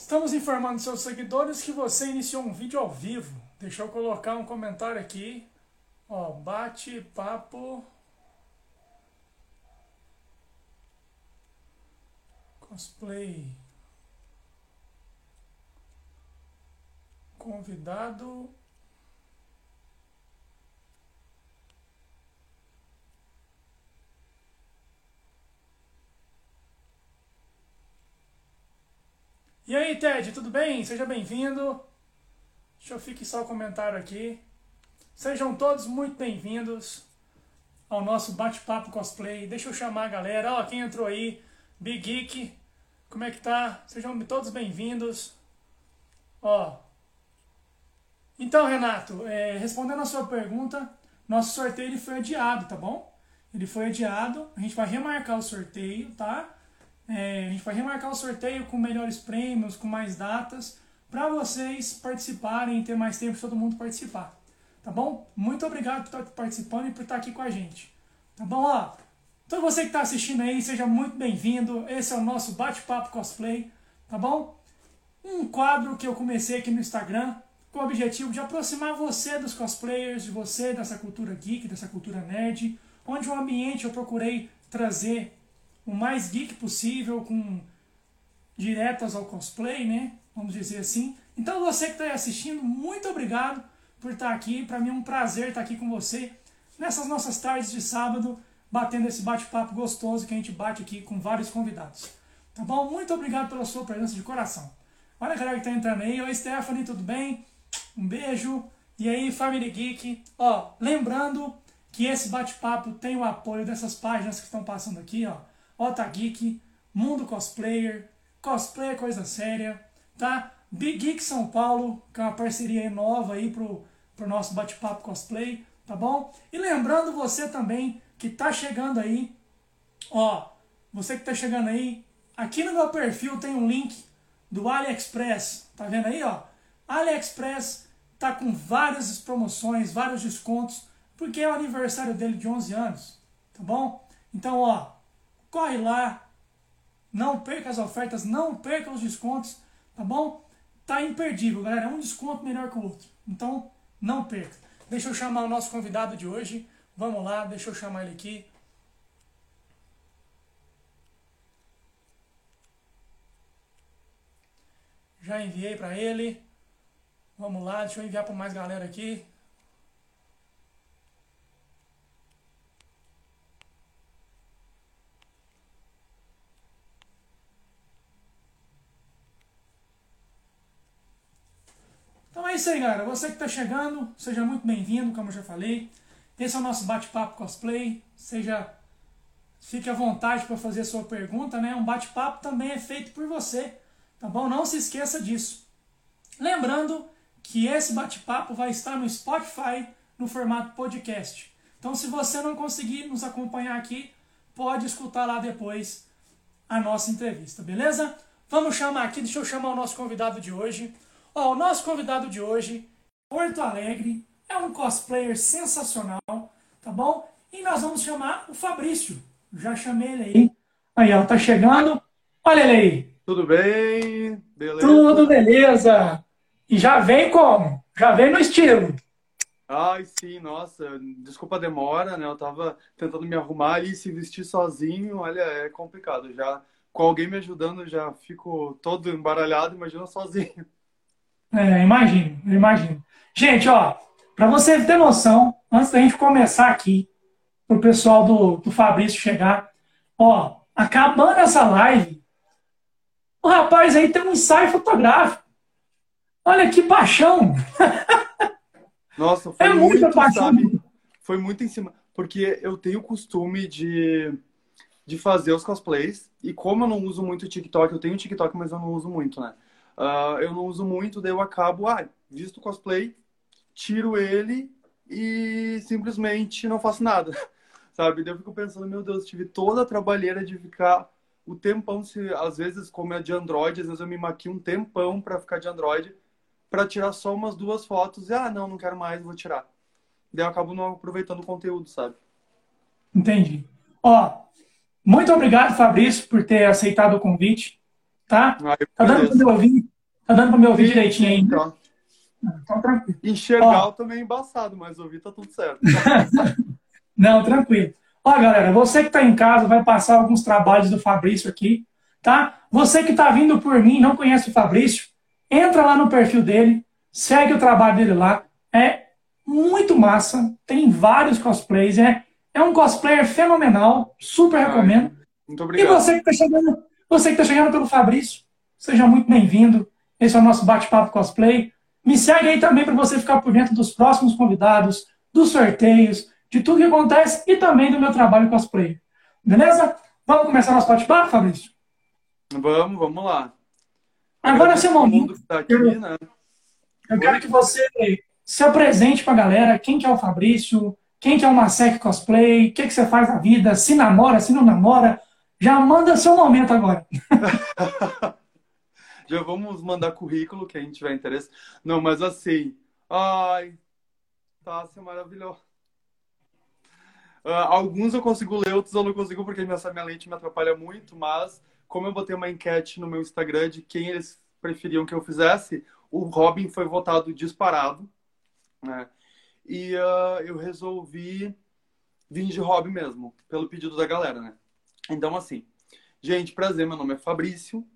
Estamos informando seus seguidores que você iniciou um vídeo ao vivo. Deixa eu colocar um comentário aqui. Ó, bate-papo. Cosplay. Convidado E aí, Ted, tudo bem? Seja bem-vindo. Deixa eu fixar o comentário aqui. Sejam todos muito bem-vindos ao nosso bate-papo cosplay. Deixa eu chamar a galera. Ó, quem entrou aí? Big Geek. Como é que tá? Sejam todos bem-vindos. Ó. Então, Renato, é, respondendo a sua pergunta, nosso sorteio ele foi adiado, tá bom? Ele foi adiado. A gente vai remarcar o sorteio, tá? É, a gente vai remarcar o sorteio com melhores prêmios, com mais datas, para vocês participarem e ter mais tempo para todo mundo participar. Tá bom? Muito obrigado por estar participando e por estar aqui com a gente. Tá bom? Ó, então você que está assistindo aí, seja muito bem-vindo. Esse é o nosso bate-papo cosplay, tá bom? Um quadro que eu comecei aqui no Instagram com o objetivo de aproximar você dos cosplayers, de você dessa cultura geek, dessa cultura nerd, onde o ambiente eu procurei trazer o mais geek possível, com diretas ao cosplay, né? Vamos dizer assim. Então você que está aí assistindo, muito obrigado por estar tá aqui. Para mim é um prazer estar tá aqui com você nessas nossas tardes de sábado, batendo esse bate-papo gostoso que a gente bate aqui com vários convidados. Tá bom? Muito obrigado pela sua presença de coração. Olha a galera que tá entrando aí. Oi, Stephanie, tudo bem? Um beijo. E aí, Family Geek. Ó, lembrando que esse bate-papo tem o apoio dessas páginas que estão passando aqui, ó. Otageek, Mundo Cosplayer, Cosplay é Coisa Séria, tá? Big Geek São Paulo, que é uma parceria nova aí pro, pro nosso bate-papo cosplay, tá bom? E lembrando você também que tá chegando aí, ó, você que tá chegando aí, aqui no meu perfil tem um link do AliExpress, tá vendo aí, ó? AliExpress tá com várias promoções, vários descontos, porque é o aniversário dele de 11 anos, tá bom? Então, ó, corre lá, não perca as ofertas, não perca os descontos, tá bom? Tá imperdível, galera, um desconto melhor que o outro, então não perca. Deixa eu chamar o nosso convidado de hoje, vamos lá, deixa eu chamar ele aqui. Já enviei para ele. Vamos lá, deixa eu enviar para mais galera aqui. É isso aí, galera. Você que está chegando, seja muito bem-vindo, como eu já falei. Esse é o nosso bate-papo cosplay. Seja. Fique à vontade para fazer a sua pergunta, né? Um bate-papo também é feito por você, tá bom? Não se esqueça disso. Lembrando que esse bate-papo vai estar no Spotify no formato podcast. Então, se você não conseguir nos acompanhar aqui, pode escutar lá depois a nossa entrevista, beleza? Vamos chamar aqui, deixa eu chamar o nosso convidado de hoje. Ó, o nosso convidado de hoje, Porto Alegre, é um cosplayer sensacional, tá bom? E nós vamos chamar o Fabrício. Já chamei ele aí. Aí, ó, tá chegando. Olha ele aí. Tudo bem? Beleza? Tudo beleza. E já vem como? Já vem no estilo. Ai, sim, nossa, desculpa a demora, né? Eu tava tentando me arrumar ali, se vestir sozinho, olha, é complicado. Já com alguém me ajudando, já fico todo embaralhado, imagina sozinho. É, imagino, imagino. Gente, ó, para você ter noção, antes da gente começar aqui, pro pessoal do, do Fabrício chegar, ó, acabando essa live, o rapaz aí tem um ensaio fotográfico. Olha que paixão! Nossa, foi é muito, muita paixão. Sabe? Foi muito em cima. Porque eu tenho o costume de, de fazer os cosplays. E como eu não uso muito TikTok, eu tenho TikTok, mas eu não uso muito, né? Uh, eu não uso muito, daí eu acabo, ah, visto o cosplay, tiro ele e simplesmente não faço nada, sabe? Daí eu fico pensando, meu Deus, tive toda a trabalheira de ficar o tempão, se às vezes, como é de Android, às vezes eu me maquio um tempão para ficar de Android, para tirar só umas duas fotos e, ah, não, não quero mais, vou tirar. Daí eu acabo não aproveitando o conteúdo, sabe? Entendi. Ó, muito obrigado, Fabrício, por ter aceitado o convite tá? Ah, tá dando para ouvir? Tá dando pra me ouvir sim, direitinho? Então. então, tranquilo. Enxergar Ó, também é embaçado, mas ouvir tá tudo certo. Não, tranquilo. Ó, galera, você que está em casa vai passar alguns trabalhos do Fabrício aqui, tá? Você que está vindo por mim não conhece o Fabrício, entra lá no perfil dele, segue o trabalho dele lá. É muito massa, tem vários cosplays, é, é um cosplayer fenomenal, super Ai, recomendo. Muito obrigado. E você que está chegando, você que tá chegando pelo Fabrício, seja muito bem-vindo. Esse é o nosso bate-papo cosplay. Me segue aí também para você ficar por dentro dos próximos convidados, dos sorteios, de tudo que acontece e também do meu trabalho cosplay. Beleza? Vamos começar nosso bate-papo, Fabrício? Vamos, vamos lá. Agora, seu momento. Tá aqui, eu, né? eu quero que você se apresente para a galera. Quem que é o Fabrício? Quem que é o Masek Cosplay? O que, que você faz na vida? Se namora, se não namora? Já manda seu momento agora. Já vamos mandar currículo, quem tiver interesse. Não, mas assim. Ai, tá, é maravilhoso. Uh, alguns eu consigo ler, outros eu não consigo porque minha, minha lente me atrapalha muito, mas como eu botei uma enquete no meu Instagram de quem eles preferiam que eu fizesse, o Robin foi votado disparado, né? E uh, eu resolvi vir de Robin mesmo, pelo pedido da galera, né? Então, assim, gente, prazer, meu nome é Fabrício.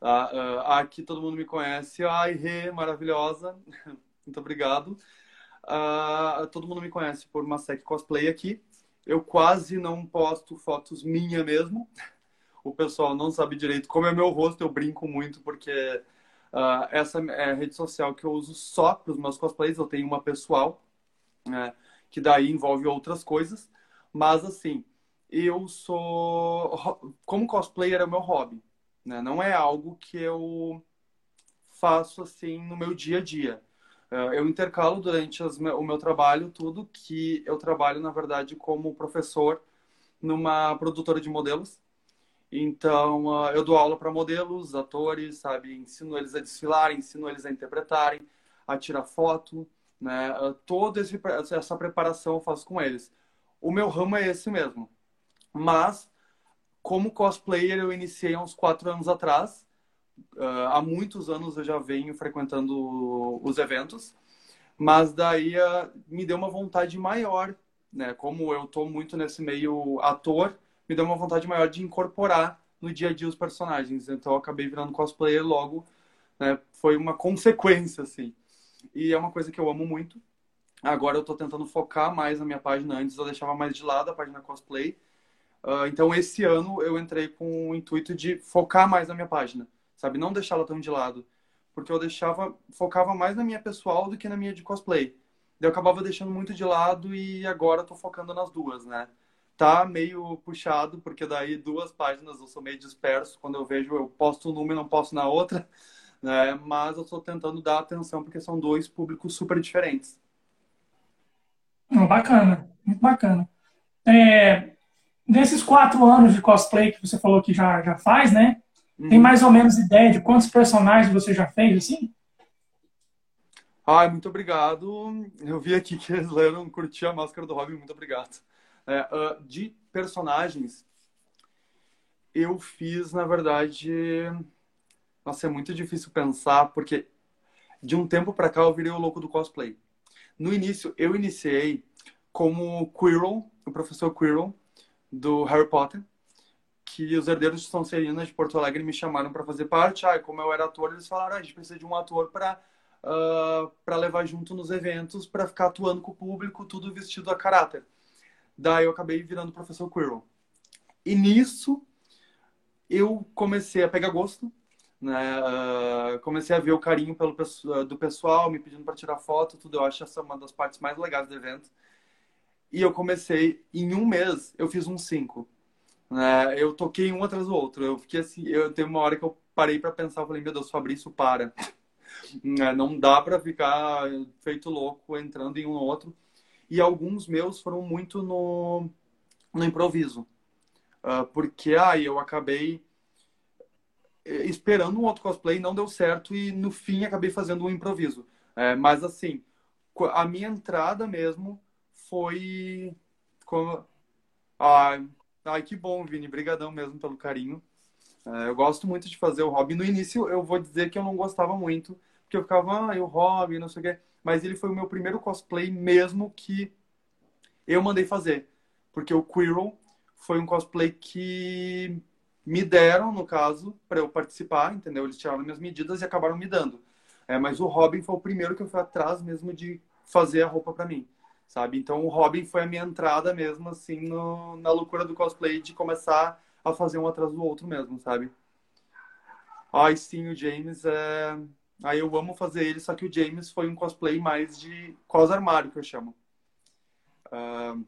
Tá? Uh, aqui todo mundo me conhece. Ai, Rê, maravilhosa. Muito obrigado. Uh, todo mundo me conhece por Masek Cosplay aqui. Eu quase não posto fotos minha mesmo. O pessoal não sabe direito como é meu rosto, eu brinco muito porque uh, essa é a rede social que eu uso só para os meus cosplays. Eu tenho uma pessoal, né, que daí envolve outras coisas. Mas assim, eu sou. Como cosplayer é o meu hobby. Né? Não é algo que eu faço assim no meu dia a dia. Eh, eu intercalo durante as, o meu trabalho tudo que eu trabalho, na verdade, como professor numa produtora de modelos. Então, eh, eu dou aula para modelos, atores, sabe? Ensino eles a desfilarem, ensino eles a interpretarem, a tirar foto, né? Eh, toda essa preparação eu faço com eles. O meu ramo é esse mesmo. Mas, como cosplayer, eu iniciei há uns quatro anos atrás uh, há muitos anos eu já venho frequentando os eventos, mas daí uh, me deu uma vontade maior, né? Como eu tô muito nesse meio ator, me deu uma vontade maior de incorporar no dia a dia os personagens. Então eu acabei virando cosplayer logo, né? Foi uma consequência, assim. E é uma coisa que eu amo muito. Agora eu tô tentando focar mais na minha página. Antes eu deixava mais de lado a página cosplay. Uh, então esse ano eu entrei com o intuito de focar mais na minha página sabe? Não deixá-la tão de lado. Porque eu deixava, focava mais na minha pessoal do que na minha de cosplay. Eu acabava deixando muito de lado e agora tô focando nas duas, né? Tá meio puxado, porque daí duas páginas eu sou meio disperso. Quando eu vejo, eu posto numa e não posto na outra, né? Mas eu tô tentando dar atenção porque são dois públicos super diferentes. Bacana, muito bacana. É, nesses quatro anos de cosplay que você falou que já, já faz, né? Tem uhum. mais ou menos ideia de quantos personagens você já fez, assim? Ai, muito obrigado. Eu vi aqui que eles leram curtir a máscara do Robin, muito obrigado. É, uh, de personagens, eu fiz, na verdade. Nossa, é muito difícil pensar, porque de um tempo para cá eu virei o louco do cosplay. No início, eu iniciei como Quirrell, o professor Quirrell, do Harry Potter que os herdeiros de Sonserina de Porto Alegre me chamaram para fazer parte. Ah, como eu era ator, eles falaram: ah, a gente precisa de um ator para uh, ah, para levar junto nos eventos, para ficar atuando com o público, tudo vestido a caráter. Daí eu acabei virando professor Quirrell. E nisso eu comecei a pegar gosto, né? Uh, comecei a ver o carinho pelo do pessoal, me pedindo para tirar foto, tudo. Eu acho essa uma das partes mais legais do evento. E eu comecei, em um mês, eu fiz uns cinco. Né? Eu toquei um atrás do outro. Eu fiquei assim, eu teve uma hora que eu parei para pensar, eu falei, meu Deus, Fabrício, para. Né? Não dá para ficar feito louco entrando em um outro. E alguns meus foram muito no, no improviso. Uh, porque aí eu acabei eh, esperando um outro cosplay, não deu certo e no fim acabei fazendo um improviso. É, mas assim, a minha entrada mesmo foi como. Ah, Ai, que bom, Vini. Brigadão mesmo pelo carinho. É, eu gosto muito de fazer o Robin. No início, eu vou dizer que eu não gostava muito, porque eu ficava, ah, o Robin, não sei o quê. Mas ele foi o meu primeiro cosplay mesmo que eu mandei fazer. Porque o Quirrell foi um cosplay que me deram, no caso, para eu participar, entendeu? Eles tiraram minhas medidas e acabaram me dando. É, mas o Robin foi o primeiro que eu fui atrás mesmo de fazer a roupa para mim, sabe? Então o Robin foi a minha entrada mesmo, assim, no, na loucura do cosplay de começar a fazer um atrás do outro mesmo, sabe? Ai, sim, o James é. Aí eu amo fazer ele, só que o James foi um cosplay mais de cos armário, que eu chamo. Uh,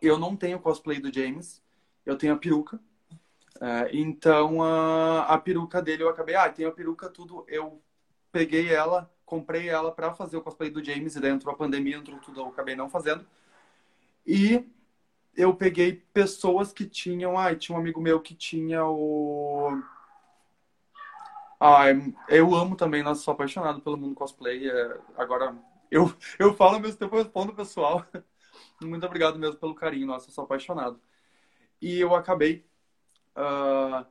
eu não tenho cosplay do James, eu tenho a peruca. Uh, então a, a peruca dele eu acabei, ah, tem a peruca, tudo. Eu peguei ela, comprei ela para fazer o cosplay do James, e dentro da pandemia, entrou tudo, eu acabei não fazendo. E eu peguei pessoas que tinham, ah, tinha um amigo meu que tinha o ah, eu amo também, nossa, sou apaixonado pelo mundo cosplay. É, agora, eu, eu falo ao mesmo tempo, eu respondo pessoal. Muito obrigado mesmo pelo carinho, nossa, sou apaixonado. E eu acabei uh,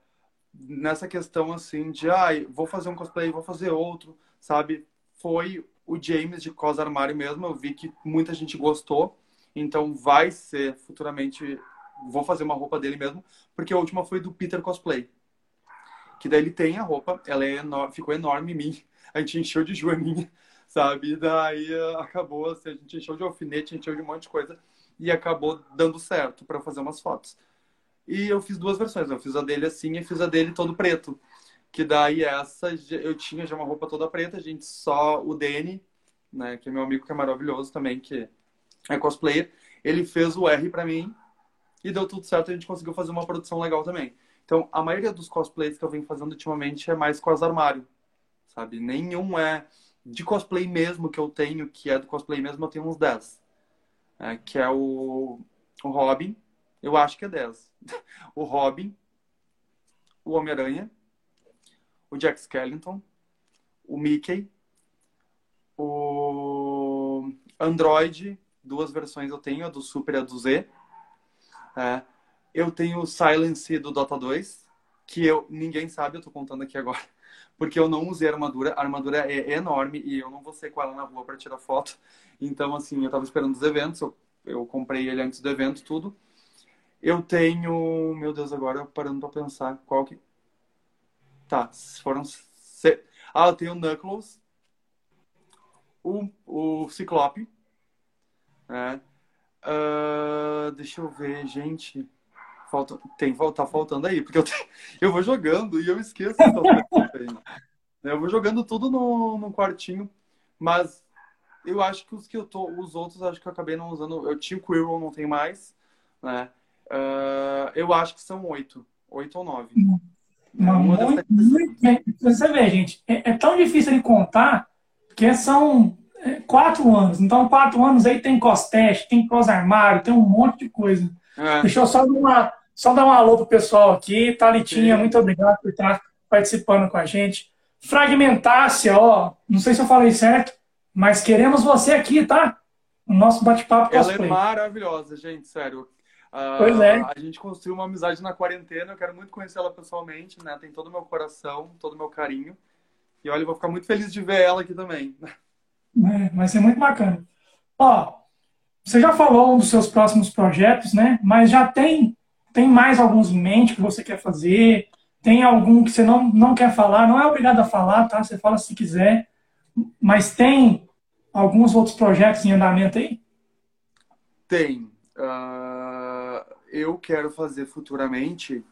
nessa questão assim de, ah, vou fazer um cosplay, vou fazer outro, sabe? Foi o James de Cos Armário mesmo, eu vi que muita gente gostou, então vai ser futuramente, vou fazer uma roupa dele mesmo, porque a última foi do Peter Cosplay. Que daí ele tem a roupa, ela é ficou enorme em mim, a gente encheu de joaninha, sabe? Daí uh, acabou, assim, a gente encheu de alfinete, encheu de um monte de coisa, e acabou dando certo para fazer umas fotos. E eu fiz duas versões. Eu fiz a dele assim e fiz a dele todo preto. Que daí essa eu tinha já uma roupa toda preta, gente só o Dani, né, que é meu amigo que é maravilhoso também, que é cosplayer, ele fez o R para mim e deu tudo certo, a gente conseguiu fazer uma produção legal também. Então, a maioria dos cosplays que eu venho fazendo ultimamente é mais com as armário, sabe? Nenhum é de cosplay mesmo que eu tenho, que é do cosplay mesmo, eu tenho uns 10. É, que é o, o Robin, eu acho que é 10. o Robin, o Homem-Aranha, o Jack Skellington, o Mickey, o Android, duas versões eu tenho, a do Super e a do Z. É, eu tenho o Silence do Dota 2, que eu ninguém sabe, eu tô contando aqui agora, porque eu não usei a armadura. A armadura é enorme e eu não vou ser com ela na rua para tirar foto. Então, assim, eu tava esperando os eventos, eu, eu comprei ele antes do evento, tudo. Eu tenho. Meu Deus, agora parando pra pensar qual que. Tá, foram. Se... Ah, eu tenho o Knuckles, o, o Ciclope. Né? Uh, deixa eu ver, gente. Falta, tem, tá faltando aí, porque eu, eu vou jogando e eu esqueço. eu vou jogando tudo no, no quartinho, mas eu acho que os que eu tô, os outros acho que eu acabei não usando. Eu tinha o Quirrell, não tem mais, né? Uh, eu acho que são oito. Oito ou nove. Muito, muito bem. Você vê, gente, é, é, tão difícil de contar que são é, quatro anos. Então, quatro anos aí tem costeste, tem cos-armário, tem um monte de coisa. É. Deixa eu só dar, uma, só dar um alô pro pessoal aqui. Thalitinha, muito obrigado por estar participando com a gente. Fragmentácia, ó, não sei se eu falei certo, mas queremos você aqui, tá? O nosso bate-papo Ela é maravilhosa, gente, sério. Uh, pois é. A gente construiu uma amizade na quarentena. Eu quero muito conhecer ela pessoalmente, né? Tem todo o meu coração, todo o meu carinho. E olha, eu vou ficar muito feliz de ver ela aqui também. É, vai ser muito bacana. Ó, você já falou um dos seus próximos projetos, né? Mas já tem tem mais alguns em mente que você quer fazer? Tem algum que você não, não quer falar? Não é obrigado a falar, tá? Você fala se quiser. Mas tem alguns outros projetos em andamento aí? Tem. Uh, eu quero fazer futuramente.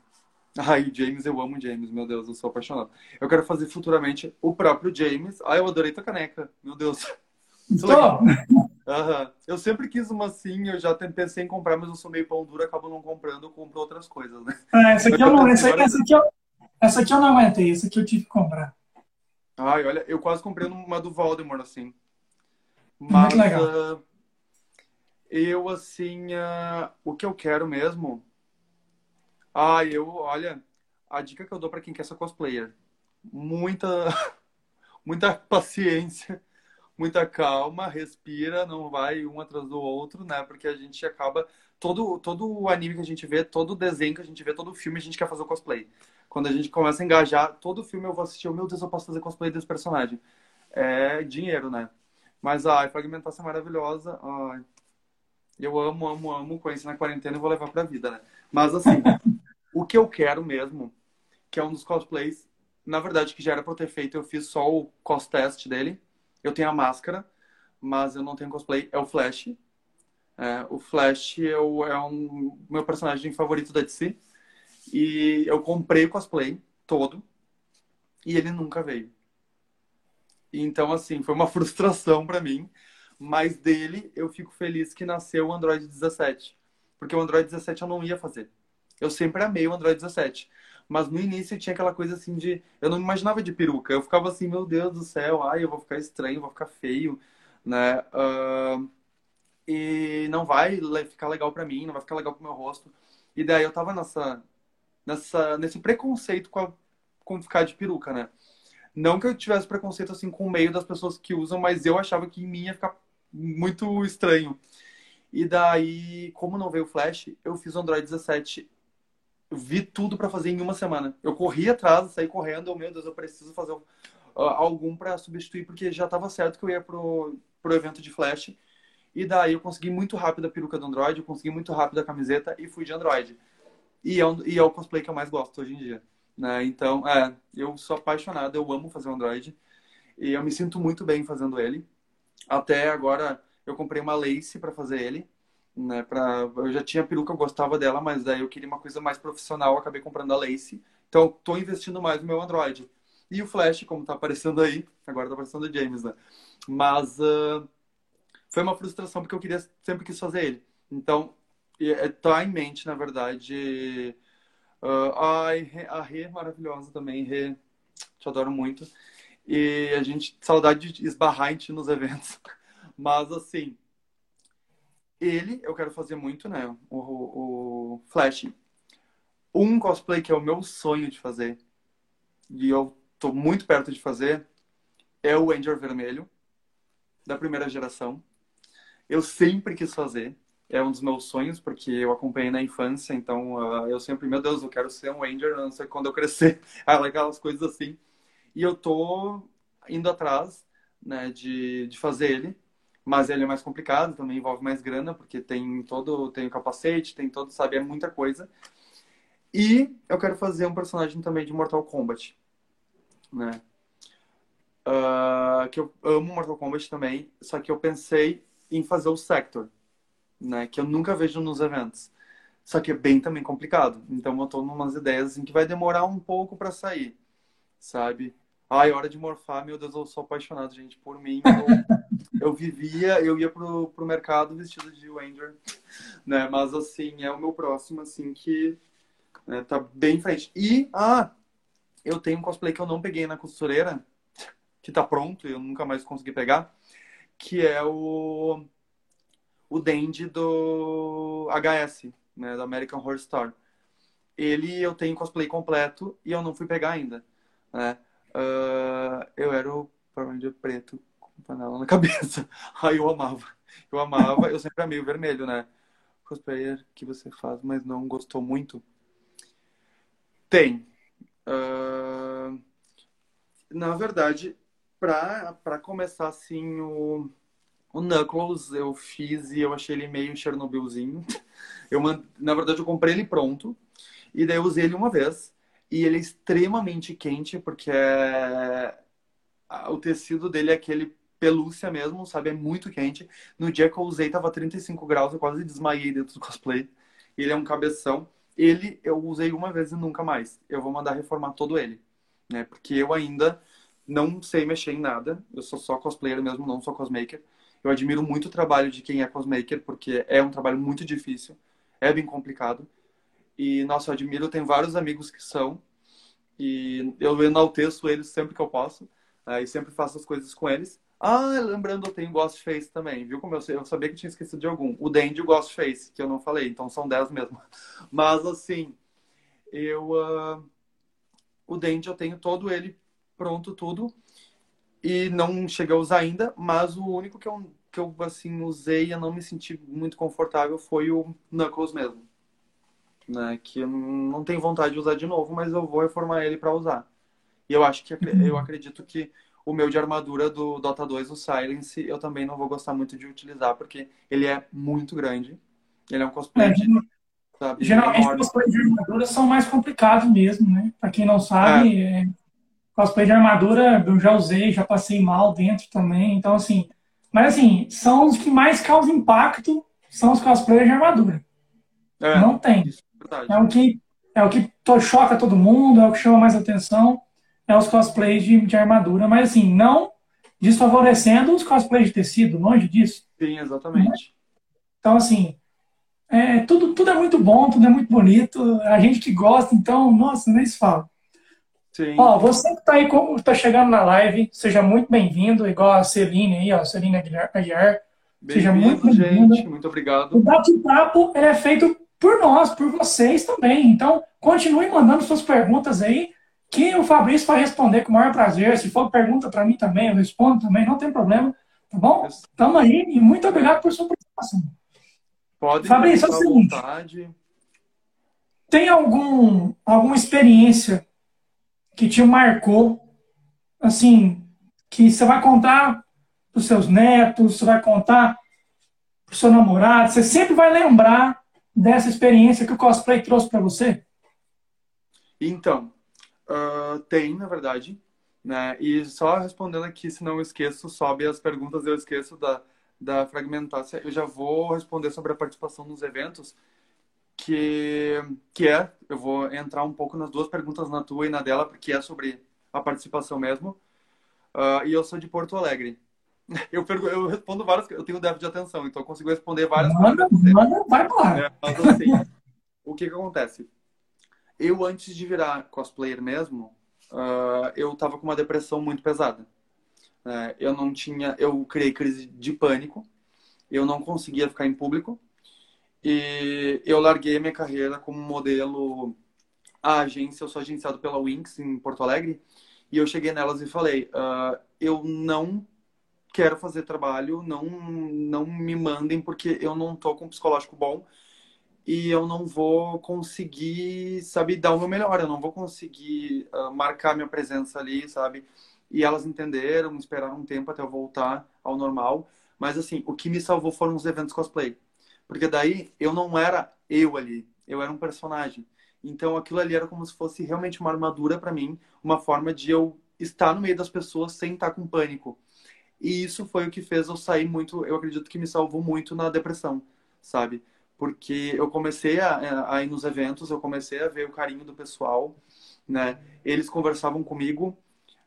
Ai, James, eu amo James, meu Deus, eu sou apaixonado. Eu quero fazer futuramente o próprio James. Ai, eu adorei tua caneca, meu Deus. Uhum. Eu sempre quis uma assim, eu já pensei em comprar, mas eu sou meio pão duro, acabo não comprando, eu compro outras coisas, né? É, essa aqui eu, não, essa, essa, aqui eu, essa aqui eu não aguentei, essa aqui eu tive que comprar. Ai, olha, eu quase comprei uma do Voldemort, assim. Mas, Muito legal. Uh, eu, assim, uh, o que eu quero mesmo. Ah, eu, olha, a dica que eu dou para quem quer ser cosplayer: muita, muita paciência, muita calma, respira, não vai um atrás do outro, né? Porque a gente acaba todo todo anime que a gente vê, todo o desenho que a gente vê, todo filme a gente quer fazer o cosplay. Quando a gente começa a engajar, todo filme eu vou assistir, meu Deus, eu posso fazer cosplay desse personagem. É dinheiro, né? Mas ai, fragmentação maravilhosa. Ai, eu amo, amo, amo. Conheci na quarentena e vou levar pra vida, né? Mas assim, o que eu quero mesmo, que é um dos cosplays, na verdade, que já era pra eu ter feito, eu fiz só o cos test dele eu tenho a máscara, mas eu não tenho cosplay. É o Flash. É, o Flash eu, é um meu personagem favorito da DC. E eu comprei o cosplay todo e ele nunca veio. Então, assim, foi uma frustração para mim. Mas dele eu fico feliz que nasceu o Android 17. Porque o Android 17 eu não ia fazer. Eu sempre amei o Android 17. Mas no início tinha aquela coisa assim de. Eu não me imaginava de peruca. Eu ficava assim, meu Deus do céu, ai, eu vou ficar estranho, vou ficar feio, né? Uh, e não vai ficar legal para mim, não vai ficar legal pro meu rosto. E daí eu tava nessa, nessa, nesse preconceito com, a, com ficar de peruca, né? Não que eu tivesse preconceito assim com o meio das pessoas que usam, mas eu achava que em mim ia ficar muito estranho. E daí, como não veio o Flash, eu fiz o Android 17 vi tudo para fazer em uma semana. Eu corri atrás, saí correndo, meu Deus, eu preciso fazer uh, algum para substituir, porque já estava certo que eu ia pro, pro evento de Flash. E daí eu consegui muito rápido a peruca do Android, eu consegui muito rápido a camiseta e fui de Android. E é, e é o cosplay que eu mais gosto hoje em dia. Né? Então, é, eu sou apaixonado, eu amo fazer o Android. E eu me sinto muito bem fazendo ele. Até agora eu comprei uma lace para fazer ele né? Pra, eu já tinha peruca, eu gostava dela, mas daí eu queria uma coisa mais profissional, acabei comprando a Lace. Então, eu tô investindo mais no meu Android. E o Flash, como tá aparecendo aí, agora tá aparecendo o James, né? Mas uh, foi uma frustração porque eu queria sempre quis fazer ele. Então, é, tá em mente, na verdade. Uh, a Rê é maravilhosa também, Rê, te adoro muito. E a gente, saudade de esbarrar em ti nos eventos. Mas, assim, ele, eu quero fazer muito, né? O, o Flash. Um cosplay que é o meu sonho de fazer, e eu tô muito perto de fazer, é o Ranger Vermelho, da primeira geração. Eu sempre quis fazer. É um dos meus sonhos, porque eu acompanhei na infância, então uh, eu sempre, meu Deus, eu quero ser um Ranger, não sei quando eu crescer. Aquelas coisas assim. E eu tô indo atrás, né, de, de fazer ele mas ele é mais complicado, também envolve mais grana, porque tem todo, tem o capacete, tem todo, sabe, é muita coisa. E eu quero fazer um personagem também de Mortal Kombat, né? Uh, que eu amo Mortal Kombat também, só que eu pensei em fazer o Sector, né? Que eu nunca vejo nos eventos. Só que é bem também complicado. Então eu tô numas ideias assim que vai demorar um pouco para sair, sabe? Ai, hora de morfar, meu Deus, eu sou apaixonado, gente, por mim. Eu, eu vivia, eu ia pro, pro mercado vestido de Ranger, né? Mas, assim, é o meu próximo, assim, que né, tá bem em frente. E, ah, eu tenho um cosplay que eu não peguei na costureira, que tá pronto e eu nunca mais consegui pegar, que é o, o Dandy do HS, né? Da American Horror Story. Ele eu tenho cosplay completo e eu não fui pegar ainda, né? Uh, eu era o Power Ranger preto com panela na cabeça. Aí eu amava. Eu amava, eu sempre amei o vermelho, né? Cosplayer que você faz, mas não gostou muito? Tem. Uh, na verdade, pra, começar assim, o, o Knuckles eu fiz e eu achei ele meio Chernobylzinho. Eu, na verdade, eu comprei ele pronto. E daí eu usei ele uma vez. E ele é extremamente quente, porque é... o tecido dele é aquele pelúcia mesmo, sabe? É muito quente. No dia que eu usei, tava 35 graus, eu quase desmaiei dentro do cosplay. Ele é um cabeção. Ele eu usei uma vez e nunca mais. Eu vou mandar reformar todo ele, né? Porque eu ainda não sei mexer em nada. Eu sou só cosplayer mesmo, não sou cosmaker. Eu admiro muito o trabalho de quem é cosmaker, porque é um trabalho muito difícil, é bem complicado. E, nossa, eu admiro, tenho vários amigos que são. E eu enalteço eles sempre que eu posso. Né, e sempre faço as coisas com eles. Ah, lembrando, eu tenho Ghostface também, viu? Como eu, eu sabia que tinha esquecido de algum. O Dandy e o Ghostface, que eu não falei, então são 10 mesmo. Mas, assim, eu. Uh... O Dandy eu tenho todo ele pronto, tudo. e não cheguei a usar ainda, mas o único que eu, que eu assim, usei e eu não me senti muito confortável foi o Knuckles mesmo. Né? Que não tenho vontade de usar de novo, mas eu vou reformar ele para usar. E eu acho que eu acredito que o meu de armadura do Dota 2, o Silence, eu também não vou gostar muito de utilizar, porque ele é muito grande. Ele é um cosplay. É, de, sabe, geralmente os cosplays de armadura são mais complicados mesmo, né? Pra quem não sabe, é. É, cosplay de armadura eu já usei, já passei mal dentro também. Então, assim. Mas assim, são os que mais causam impacto, são os cosplays de armadura. É, não tem. É, é o que é o que choca todo mundo, é o que chama mais atenção é os cosplays de, de armadura, mas assim, não desfavorecendo os cosplays de tecido, longe disso. Sim, exatamente. Então, assim, é, tudo, tudo é muito bom, tudo é muito bonito. A gente que gosta, então, nossa, nem se fala. Sim. Ó, você que está aí, está chegando na live, seja muito bem-vindo, igual a Celine aí, ó, Celine Aguiar. Seja muito bem-vindo. gente. Muito obrigado. O bate-papo é feito por nós, por vocês também. Então, continue mandando suas perguntas aí que o Fabrício vai responder com o maior prazer. Se for pergunta para mim também, eu respondo também, não tem problema. Tá bom? Estamos aí e muito obrigado por sua participação. Pode Fabrício, é o seguinte. Vontade. Tem algum, alguma experiência que te marcou, assim, que você vai contar para os seus netos, você vai contar para o seu namorado, você sempre vai lembrar dessa experiência que o cosplay trouxe para você? Então, Uh, tem, na verdade. Né? E só respondendo aqui, se não esqueço, sobe as perguntas, eu esqueço da, da fragmentácia. Eu já vou responder sobre a participação nos eventos, que, que é, eu vou entrar um pouco nas duas perguntas, na tua e na dela, porque é sobre a participação mesmo. Uh, e eu sou de Porto Alegre. Eu, pergunto, eu respondo várias, eu tenho déficit de atenção, então eu consigo responder várias manda, coisas. Manda, vai lá. É, mas assim, o que que acontece? eu, antes de virar cosplayer mesmo, uh, eu tava com uma depressão muito pesada. Uh, eu não tinha... Eu criei crise de pânico. Eu não conseguia ficar em público. E eu larguei a minha carreira como modelo a agência. Eu sou agenciado pela Winx em Porto Alegre. E eu cheguei nelas e falei, uh, eu não quero fazer trabalho, não, não me mandem porque eu não tô com um psicológico bom e eu não vou conseguir, sabe, dar o meu melhor, eu não vou conseguir uh, marcar minha presença ali, sabe? E elas entenderam, esperaram um tempo até eu voltar ao normal. Mas, assim, o que me salvou foram os eventos cosplay. Porque daí eu não era eu ali, eu era um personagem. Então aquilo ali era como se fosse realmente uma armadura para mim, uma forma de eu estar no meio das pessoas sem estar com pânico. E isso foi o que fez eu sair muito, eu acredito que me salvou muito na depressão, sabe? porque eu comecei a, a, ir nos eventos, eu comecei a ver o carinho do pessoal, né? Eles conversavam comigo,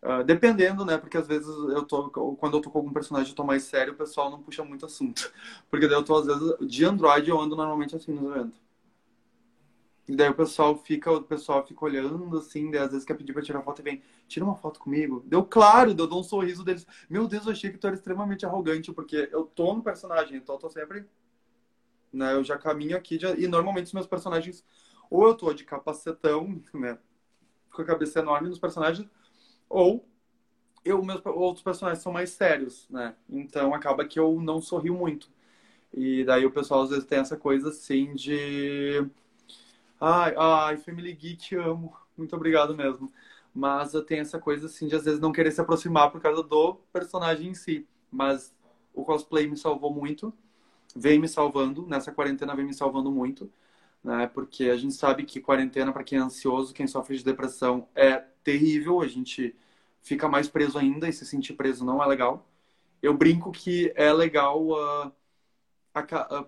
uh, dependendo, né? Porque às vezes eu tô, quando eu tô com algum personagem eu tô mais sério, o pessoal não puxa muito assunto. Porque daí eu tô, às vezes, de Android eu ando normalmente assim nos eventos. E daí o pessoal fica, o pessoal fica olhando assim, daí às vezes quer pedir pra tirar foto e vem, tira uma foto comigo. Deu claro, eu dou um sorriso deles. Meu Deus, eu achei que tu era extremamente arrogante, porque eu tô no personagem, então eu tô sempre né? Eu já caminho aqui de... e normalmente os meus personagens ou eu tô de capacetão, né, com a cabeça enorme nos personagens, ou eu meus outros personagens são mais sérios, né? Então acaba que eu não sorrio muito. E daí o pessoal às vezes tem essa coisa assim de ai, ai, Family Geek amo. Muito obrigado mesmo. Mas tenho essa coisa assim de às vezes não querer se aproximar por causa do personagem em si. Mas o cosplay me salvou muito vem me salvando, nessa quarentena vem me salvando muito, né? Porque a gente sabe que quarentena, para quem é ansioso, quem sofre de depressão, é terrível, a gente fica mais preso ainda e se sentir preso não é legal. Eu brinco que é legal, uh,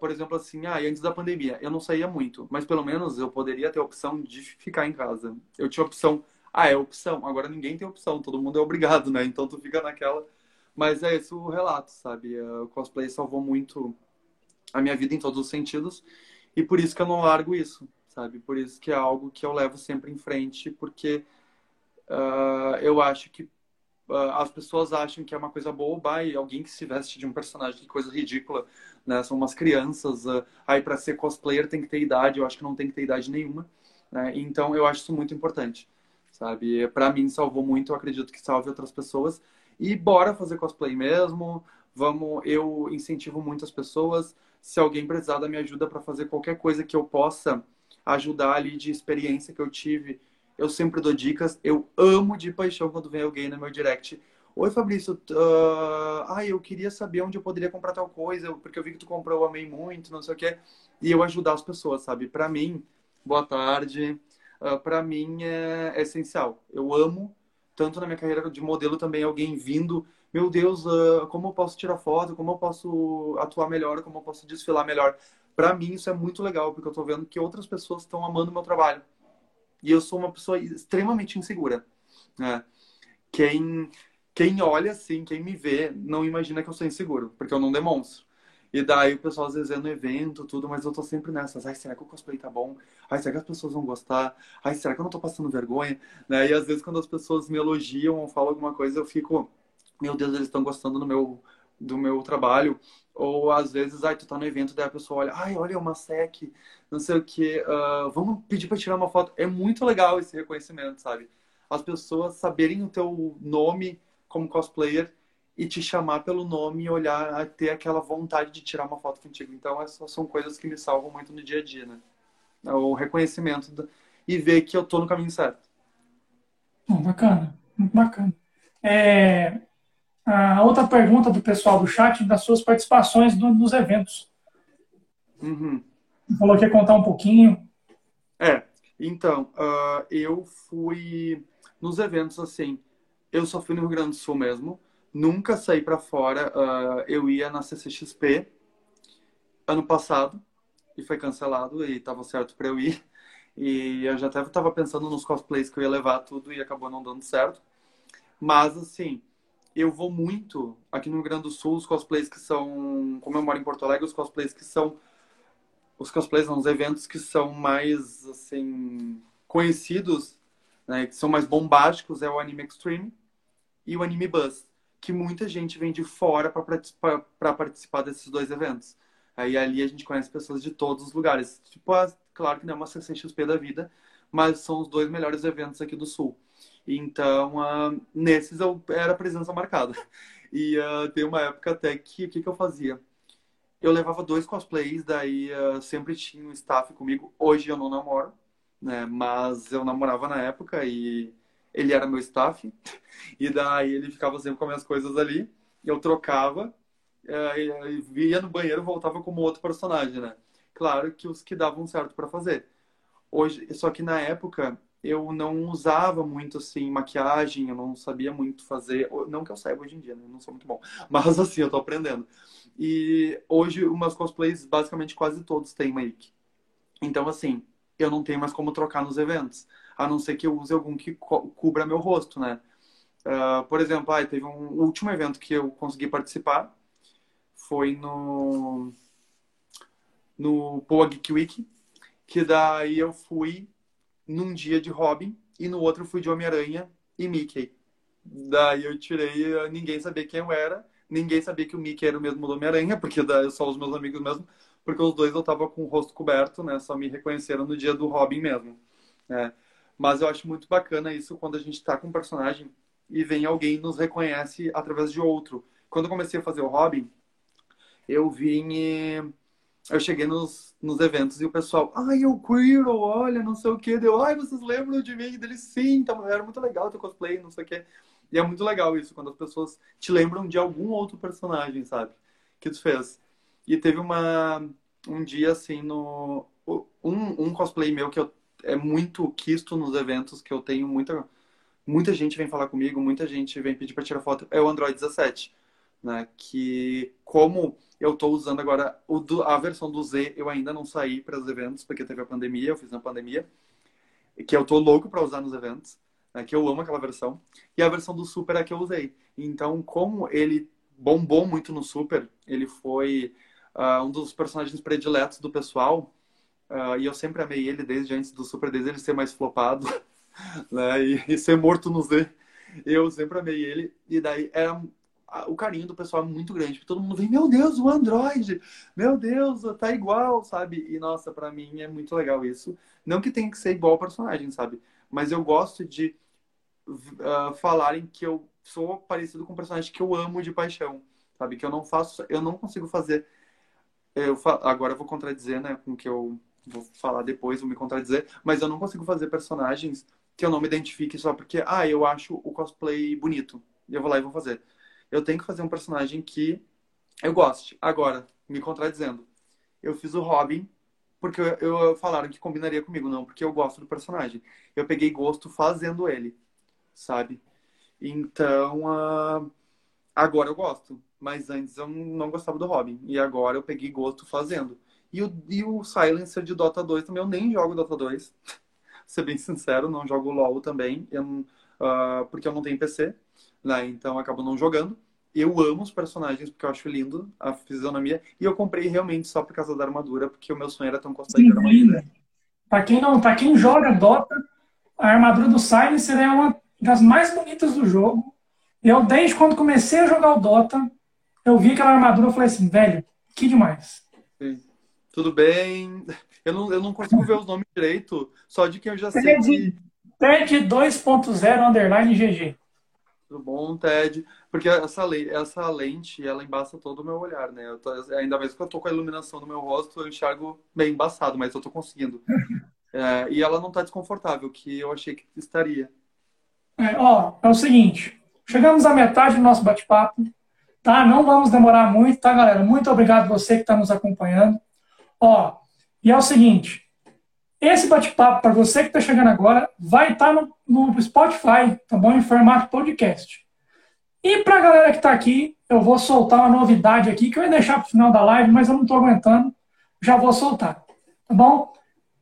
por exemplo, assim, ah, antes da pandemia, eu não saía muito, mas pelo menos eu poderia ter a opção de ficar em casa. Eu tinha opção, ah, é opção, agora ninguém tem opção, todo mundo é obrigado, né? Então tu fica naquela. Mas é esse o relato, sabe? Uh, o cosplay salvou muito a minha vida em todos os sentidos. E por isso que eu não largo isso, sabe? Por isso que é algo que eu levo sempre em frente, porque uh, eu acho que uh, as pessoas acham que é uma coisa boba e alguém que se veste de um personagem, que coisa ridícula, né? São umas crianças, uh, aí para ser cosplayer tem que ter idade, eu acho que não tem que ter idade nenhuma, né? Então eu acho isso muito importante, sabe? Para mim salvou muito, eu acredito que salve outras pessoas. E bora fazer cosplay mesmo. Vamos, eu incentivo muitas pessoas. Se alguém precisar da minha ajuda para fazer qualquer coisa que eu possa ajudar ali de experiência que eu tive, eu sempre dou dicas. Eu amo de paixão quando vem alguém no meu direct. Oi, Fabrício. Uh... Ah, eu queria saber onde eu poderia comprar tal coisa, porque eu vi que tu comprou, eu amei muito, não sei o quê. E eu ajudar as pessoas, sabe? Para mim, boa tarde. Uh, para mim é, é essencial. Eu amo, tanto na minha carreira de modelo também, alguém vindo. Meu Deus, uh, como eu posso tirar foto? Como eu posso atuar melhor? Como eu posso desfilar melhor? Para mim, isso é muito legal, porque eu tô vendo que outras pessoas estão amando o meu trabalho. E eu sou uma pessoa extremamente insegura. Né? Quem, quem olha assim, quem me vê, não imagina que eu sou inseguro, porque eu não demonstro. E daí o pessoal às vezes é no evento, tudo, mas eu tô sempre nessas. Ai, será que o cosplay tá bom? Ai, será que as pessoas vão gostar? Ai, será que eu não tô passando vergonha? Né? E às vezes quando as pessoas me elogiam ou falam alguma coisa, eu fico, meu Deus, eles estão gostando do meu, do meu trabalho. Ou às vezes, ai, tu tá no evento, daí a pessoa olha, ai, olha, uma sec, não sei o que, uh, vamos pedir pra tirar uma foto. É muito legal esse reconhecimento, sabe? As pessoas saberem o teu nome como cosplayer e te chamar pelo nome e olhar, ter aquela vontade de tirar uma foto contigo. Então, essas são coisas que me salvam muito no dia a dia, né? O reconhecimento do... e ver que eu tô no caminho certo. bacana, muito bacana. É, a outra pergunta do pessoal do chat, das suas participações do, nos eventos. Uhum. Falou que ia contar um pouquinho. É, então, uh, eu fui nos eventos assim. Eu só fui no Rio Grande do Sul mesmo. Nunca saí para fora. Uh, eu ia na CCXP ano passado e foi cancelado e estava certo para eu ir. E eu já até estava pensando nos cosplays que eu ia levar tudo e acabou não dando certo. Mas assim, eu vou muito aqui no Rio Grande do Sul, os cosplays que são, como eu moro em Porto Alegre, os cosplays que são os cosplays são os eventos que são mais assim conhecidos, né, que são mais bombásticos é o Anime Extreme e o Anime Buzz, que muita gente vem de fora para participar, participar desses dois eventos. Aí ali a gente conhece pessoas de todos os lugares. Tipo, claro que não é uma CCXP da vida, mas são os dois melhores eventos aqui do Sul. Então, uh, nesses eu era presença marcada. E uh, tem uma época até que o que, que eu fazia? Eu levava dois cosplays, daí uh, sempre tinha um staff comigo. Hoje eu não namoro, né? Mas eu namorava na época e ele era meu staff. E daí ele ficava sempre com as minhas coisas ali. Eu trocava, uh, e, ia no banheiro voltava como outro personagem, né? Claro que os que davam certo para fazer. Hoje, só que na época eu não usava muito assim maquiagem, eu não sabia muito fazer, não que eu saiba hoje em dia, né? Eu não sou muito bom, mas assim, eu tô aprendendo. E hoje umas cosplays basicamente quase todos têm make. Então assim, eu não tenho mais como trocar nos eventos, a não ser que eu use algum que co cubra meu rosto, né? Uh, por exemplo, ah, teve um último evento que eu consegui participar, foi no no Poa Geek Week, que daí eu fui num dia de Robin e no outro fui de Homem-Aranha e Mickey. Daí eu tirei, ninguém sabia quem eu era, ninguém sabia que o Mickey era o mesmo do Homem-Aranha, porque daí só os meus amigos mesmo, porque os dois eu tava com o rosto coberto, né? Só me reconheceram no dia do Robin mesmo. Né? Mas eu acho muito bacana isso quando a gente tá com um personagem e vem alguém e nos reconhece através de outro. Quando eu comecei a fazer o Robin, eu vim eu cheguei nos, nos eventos e o pessoal, ai, o Queero, olha, não sei o que, deu, ai, vocês lembram de mim? Dele, sim, então, era muito legal teu cosplay, não sei o que. E é muito legal isso, quando as pessoas te lembram de algum outro personagem, sabe? Que tu fez. E teve uma, um dia, assim, no... Um, um cosplay meu que eu, é muito quisto nos eventos, que eu tenho muita... Muita gente vem falar comigo, muita gente vem pedir para tirar foto, é o Android 17 né? Que como eu estou usando agora do, a versão do Z, eu ainda não saí para os eventos porque teve a pandemia, eu fiz na pandemia, que eu estou louco para usar nos eventos, né? Que eu amo aquela versão. E a versão do Super é a que eu usei. Então, como ele bombou muito no Super, ele foi uh, um dos personagens prediletos do pessoal. Uh, e eu sempre amei ele desde antes do Super, desde ele ser mais flopado, né? E, e ser morto no Z. Eu sempre amei ele. E daí era o carinho do pessoal é muito grande, todo mundo vem, meu Deus, o Android, meu Deus, tá igual, sabe? E nossa, para mim é muito legal isso. Não que tenha que ser igual ao personagem, sabe? Mas eu gosto de uh, falarem que eu sou parecido com um personagem que eu amo de paixão, sabe? Que eu não faço, eu não consigo fazer. Eu, agora eu vou contradizer, né, com o que eu vou falar depois, vou me contradizer, mas eu não consigo fazer personagens que eu não me identifique só porque, ah, eu acho o cosplay bonito. Eu vou lá e vou fazer. Eu tenho que fazer um personagem que eu goste. Agora, me contradizendo, eu fiz o Robin porque eu, eu falaram que combinaria comigo, não, porque eu gosto do personagem. Eu peguei gosto fazendo ele, sabe? Então, uh, agora eu gosto. Mas antes eu não gostava do Robin. E agora eu peguei gosto fazendo. E o, e o Silencer de Dota 2 também, eu nem jogo Dota 2. ser bem sincero, não jogo LoL também. Eu, uh, porque eu não tenho PC. Né? Então eu acabo não jogando. Eu amo os personagens porque eu acho lindo a fisionomia. E eu comprei realmente só por causa da armadura, porque o meu sonho era ter um cosplay de armadura. Pra quem, não, pra quem joga Dota, a armadura do Silencer é uma das mais bonitas do jogo. Eu, desde quando comecei a jogar o Dota, eu vi aquela armadura e falei assim, velho, que demais. Sim. Tudo bem. Eu não, eu não consigo ver os nomes direito, só de quem eu já sei. TED, TED 2.0 underline GG. Tudo bom, Ted? Porque essa, essa lente, ela embaça todo o meu olhar, né? Tô, ainda mais que eu tô com a iluminação no meu rosto, eu enxergo bem embaçado, mas eu tô conseguindo. É, e ela não tá desconfortável, que eu achei que estaria. É, ó, é o seguinte, chegamos à metade do nosso bate-papo, tá? Não vamos demorar muito, tá, galera? Muito obrigado você que está nos acompanhando. Ó, e é o seguinte, esse bate-papo, para você que está chegando agora, vai estar tá no, no Spotify, tá bom? Em formato podcast. E para a galera que está aqui, eu vou soltar uma novidade aqui, que eu ia deixar para o final da live, mas eu não estou aguentando, já vou soltar, tá bom?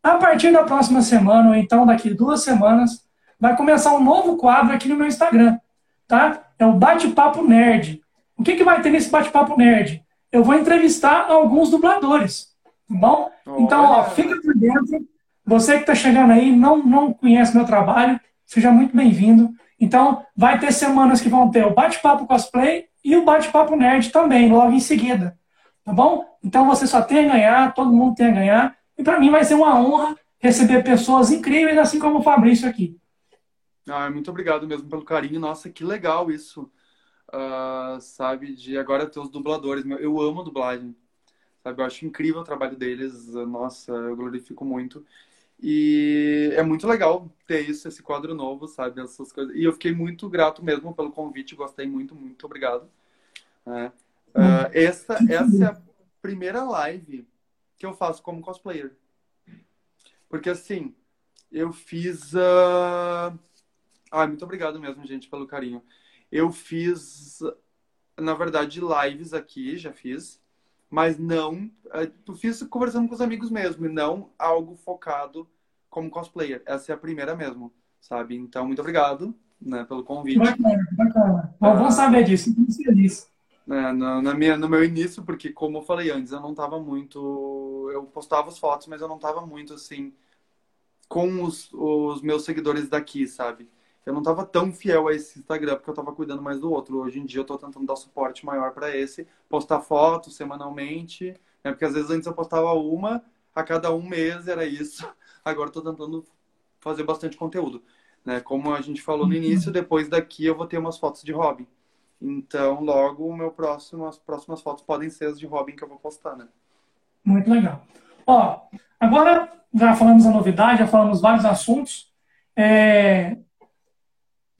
A partir da próxima semana, ou então daqui duas semanas, vai começar um novo quadro aqui no meu Instagram, tá? É o Bate-Papo Nerd. O que, que vai ter nesse Bate-Papo Nerd? Eu vou entrevistar alguns dubladores, tá bom? Então, ó, fica por dentro. Você que está chegando aí, não, não conhece meu trabalho, seja muito bem-vindo. Então, vai ter semanas que vão ter o Bate-Papo Cosplay e o Bate-Papo Nerd também, logo em seguida. Tá bom? Então, você só tem a ganhar, todo mundo tem a ganhar. E para mim vai ser uma honra receber pessoas incríveis, assim como o Fabrício aqui. Ah, muito obrigado mesmo pelo carinho. Nossa, que legal isso. Uh, sabe, de agora ter os dubladores. Eu amo dublagem. Sabe, eu acho incrível o trabalho deles. Nossa, eu glorifico muito. E é muito legal ter isso, esse quadro novo, sabe? Essas coisas. E eu fiquei muito grato mesmo pelo convite, gostei muito, muito obrigado. É. Uh, essa, essa é a primeira live que eu faço como cosplayer. Porque assim, eu fiz. Uh... Ah, muito obrigado mesmo, gente, pelo carinho. Eu fiz, na verdade, lives aqui, já fiz mas não. Eu fiz conversando com os amigos mesmo, e não algo focado como cosplayer. Essa é a primeira mesmo, sabe? Então, muito obrigado né, pelo convite. Bacana, bacana. Ah, Vamos saber disso, muito feliz. É, no, na minha, no meu início, porque, como eu falei antes, eu não estava muito. Eu postava as fotos, mas eu não estava muito assim com os, os meus seguidores daqui, sabe? Eu não estava tão fiel a esse Instagram porque eu estava cuidando mais do outro. Hoje em dia eu estou tentando dar suporte maior para esse, postar fotos semanalmente, né? porque às vezes antes eu postava uma a cada um mês, era isso. Agora estou tentando fazer bastante conteúdo. Né? Como a gente falou no início, uhum. depois daqui eu vou ter umas fotos de Robin. Então, logo, o meu próximo, as próximas fotos podem ser as de Robin que eu vou postar, né? Muito legal. Ó, agora já falamos a novidade, já falamos vários assuntos. É,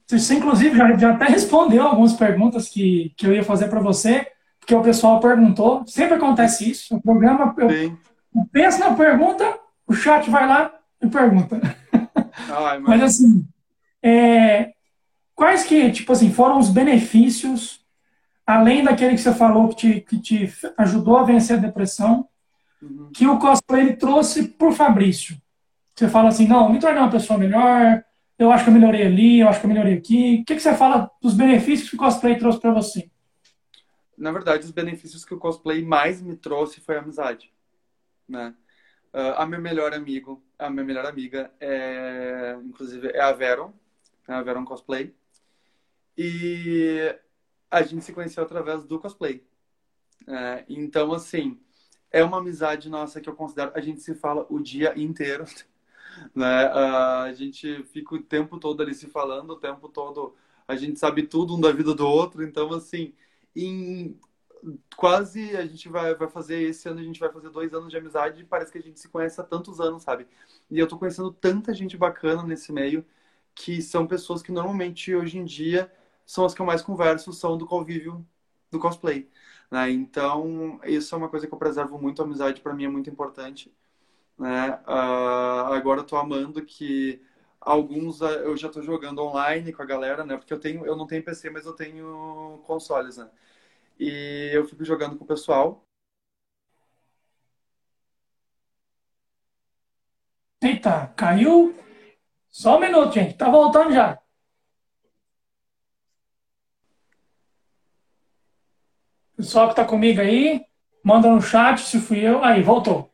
você, inclusive, já, já até respondeu algumas perguntas que, que eu ia fazer para você, porque o pessoal perguntou. Sempre acontece isso. O programa, eu, eu penso na pergunta, o chat vai lá e pergunta. Ai, mas... mas... assim, é, quais que, tipo assim, foram os benefícios, além daquele que você falou que te, que te ajudou a vencer a depressão, uhum. que o cosplay trouxe por Fabrício? Você fala assim, não, me tornei uma pessoa melhor, eu acho que eu melhorei ali, eu acho que eu melhorei aqui. O que, que você fala dos benefícios que o cosplay trouxe para você? Na verdade, os benefícios que o cosplay mais me trouxe foi a amizade, né? Uh, a meu melhor amigo, a minha melhor amiga é, inclusive, é a Veron, é a Veron Cosplay. E a gente se conheceu através do cosplay. É, então, assim, é uma amizade nossa que eu considero. A gente se fala o dia inteiro. né? a gente fica o tempo todo ali se falando, o tempo todo a gente sabe tudo um da vida do outro, então assim, em quase a gente vai, vai fazer esse ano, a gente vai fazer dois anos de amizade e parece que a gente se conhece há tantos anos, sabe? E eu tô conhecendo tanta gente bacana nesse meio que são pessoas que normalmente hoje em dia são as que eu mais converso, são do convívio do cosplay. Né? Então, isso é uma coisa que eu preservo muito, a amizade para mim é muito importante. Né? Uh, agora eu tô amando que alguns ah, eu já estou jogando online com a galera, né? Porque eu tenho, eu não tenho PC, mas eu tenho consoles, né? E eu fico jogando com o pessoal. Eita, caiu? Só um minuto, gente. Tá voltando já. Pessoal que tá comigo aí, manda no chat se fui eu. Aí, voltou.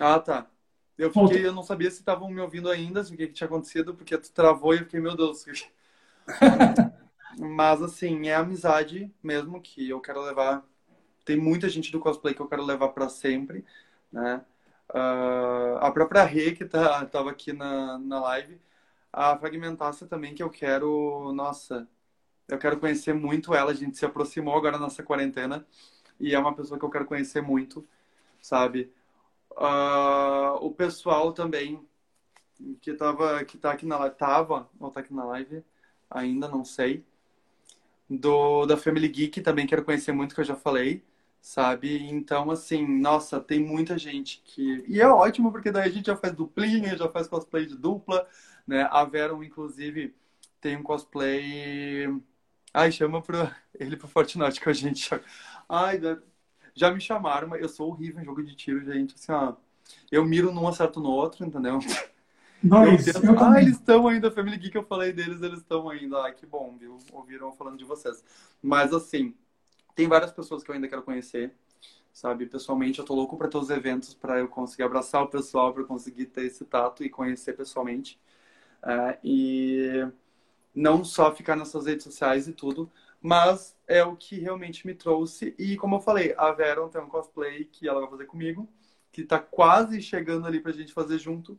Ah, tá. Eu fiquei, eu não sabia se estavam me ouvindo ainda, o que, que tinha acontecido, porque tu travou e eu fiquei, meu Deus. Mas assim, é amizade mesmo que eu quero levar. Tem muita gente do cosplay que eu quero levar para sempre, né? Uh, a própria Rê, que tá, tava aqui na, na live, a Fragmentácia também, que eu quero, nossa, eu quero conhecer muito ela. A gente se aproximou agora nessa quarentena e é uma pessoa que eu quero conhecer muito, sabe? Uh, o pessoal também que tava, que tá aqui na live, tava, ou tá aqui na live, ainda não sei. Do, da Family Geek também quero conhecer muito, que eu já falei, sabe? Então, assim, nossa, tem muita gente que. E é ótimo, porque daí a gente já faz duplinha, já faz cosplay de dupla, né? A Veron, inclusive, tem um cosplay. Ai, chama pro... ele pro Fortnite que a gente. Ai, já me chamaram, mas eu sou horrível em jogo de tiro, gente. Assim, ó, eu miro num, acerto no outro, entendeu? Nós, eu eu ah, eles estão ainda, Family Geek, eu falei deles, eles estão ainda. Ah, que bom, viu? Ouviram falando de vocês. Mas, assim, tem várias pessoas que eu ainda quero conhecer, sabe? Pessoalmente, eu tô louco para ter os eventos, para eu conseguir abraçar o pessoal, para conseguir ter esse tato e conhecer pessoalmente. É, e não só ficar nessas redes sociais e tudo, mas é o que realmente me trouxe. E como eu falei, a Veron tem um cosplay que ela vai fazer comigo, que tá quase chegando ali pra gente fazer junto.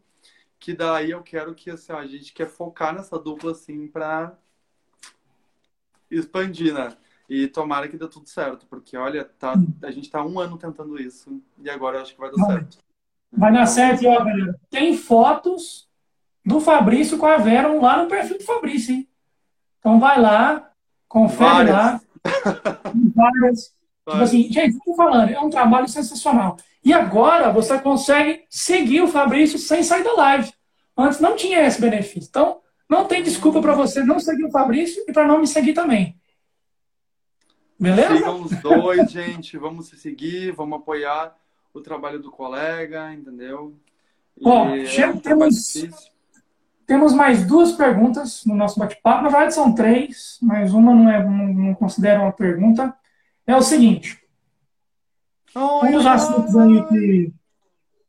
Que daí eu quero que assim, a gente quer focar nessa dupla assim pra expandir, né? E tomara que dê tudo certo, porque olha, tá, a gente tá um ano tentando isso e agora eu acho que vai dar vai. certo. Vai dar certo, e ó, galera, tem fotos do Fabrício com a Veron lá no perfil do Fabrício, hein? Então vai lá, Confere lá. Várias. Tipo assim, gente, estou falando, é um trabalho sensacional. E agora você consegue seguir o Fabrício sem sair da live. Antes não tinha esse benefício. Então, não tem desculpa para você não seguir o Fabrício e para não me seguir também. Beleza? Sigam os dois, gente. Vamos se seguir, vamos apoiar o trabalho do colega, entendeu? Bom, é temos, temos mais duas perguntas no nosso bate-papo. Na verdade, são três, mas uma não, é, não, não considero uma pergunta. É o seguinte. um dos assuntos aí que.